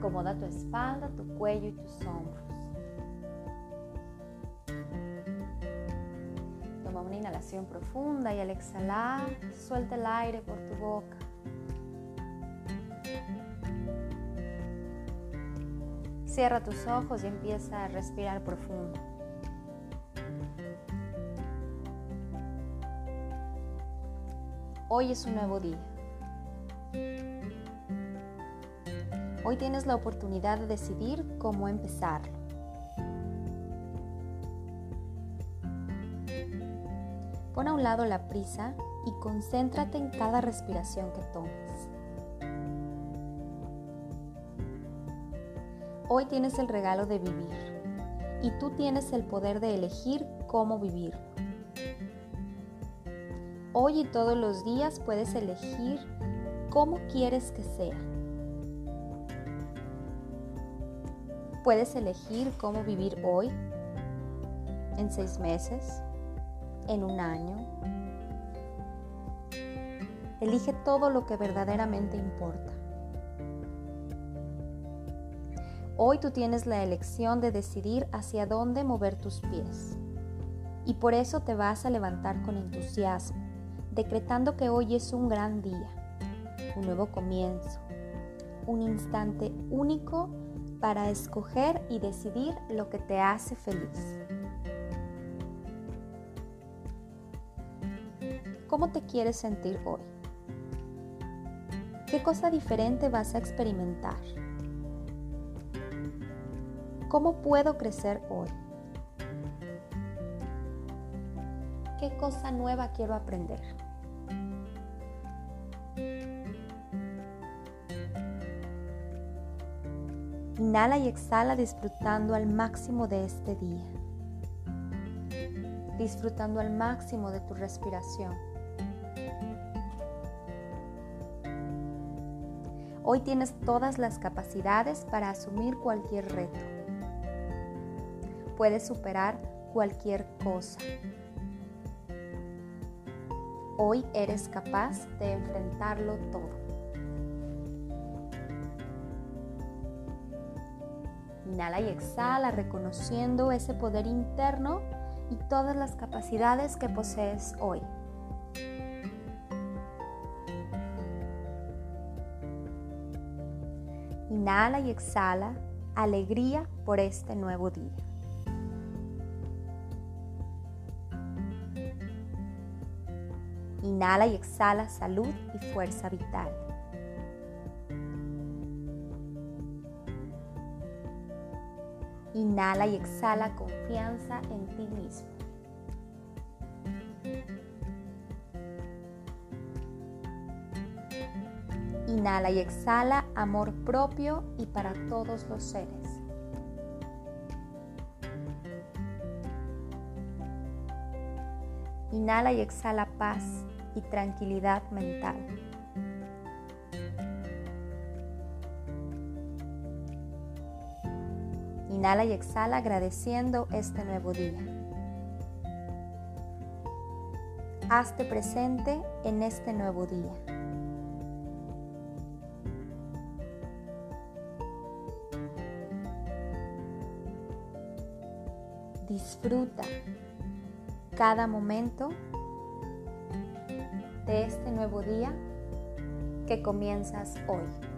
Acomoda tu espalda, tu cuello y tus hombros. Toma una inhalación profunda y al exhalar, suelta el aire por tu boca. Cierra tus ojos y empieza a respirar profundo. Hoy es un nuevo día. Hoy tienes la oportunidad de decidir cómo empezarlo. Pon a un lado la prisa y concéntrate en cada respiración que tomes. Hoy tienes el regalo de vivir y tú tienes el poder de elegir cómo vivirlo. Hoy y todos los días puedes elegir cómo quieres que sea. Puedes elegir cómo vivir hoy, en seis meses, en un año. Elige todo lo que verdaderamente importa. Hoy tú tienes la elección de decidir hacia dónde mover tus pies. Y por eso te vas a levantar con entusiasmo decretando que hoy es un gran día, un nuevo comienzo, un instante único para escoger y decidir lo que te hace feliz. ¿Cómo te quieres sentir hoy? ¿Qué cosa diferente vas a experimentar? ¿Cómo puedo crecer hoy? ¿Qué cosa nueva quiero aprender? Inhala y exhala disfrutando al máximo de este día. Disfrutando al máximo de tu respiración. Hoy tienes todas las capacidades para asumir cualquier reto. Puedes superar cualquier cosa. Hoy eres capaz de enfrentarlo todo. Inhala y exhala reconociendo ese poder interno y todas las capacidades que posees hoy. Inhala y exhala alegría por este nuevo día. Inhala y exhala salud y fuerza vital. Inhala y exhala confianza en ti mismo. Inhala y exhala amor propio y para todos los seres. Inhala y exhala paz y tranquilidad mental. Inhala y exhala agradeciendo este nuevo día. Hazte presente en este nuevo día. Disfruta cada momento de este nuevo día que comienzas hoy.